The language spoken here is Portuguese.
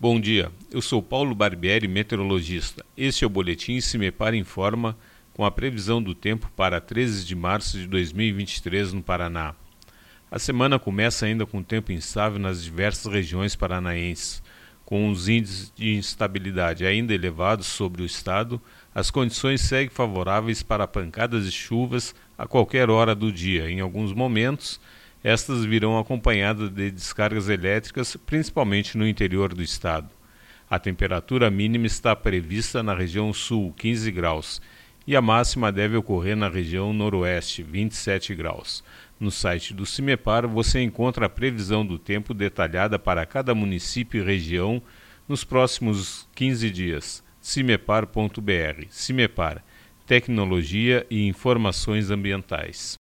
Bom dia, eu sou Paulo Barbieri, meteorologista. Este é o Boletim Se Me Para Informa com a previsão do tempo para 13 de março de 2023 no Paraná. A semana começa ainda com tempo instável nas diversas regiões paranaenses. Com os índices de instabilidade ainda elevados sobre o estado, as condições seguem favoráveis para pancadas de chuvas a qualquer hora do dia. Em alguns momentos, estas virão acompanhadas de descargas elétricas, principalmente no interior do estado. A temperatura mínima está prevista na região sul, 15 graus, e a máxima deve ocorrer na região noroeste, 27 graus. No site do CIMEPAR você encontra a previsão do tempo detalhada para cada município e região nos próximos 15 dias. cimepar.br. CIMEPAR Tecnologia e Informações Ambientais.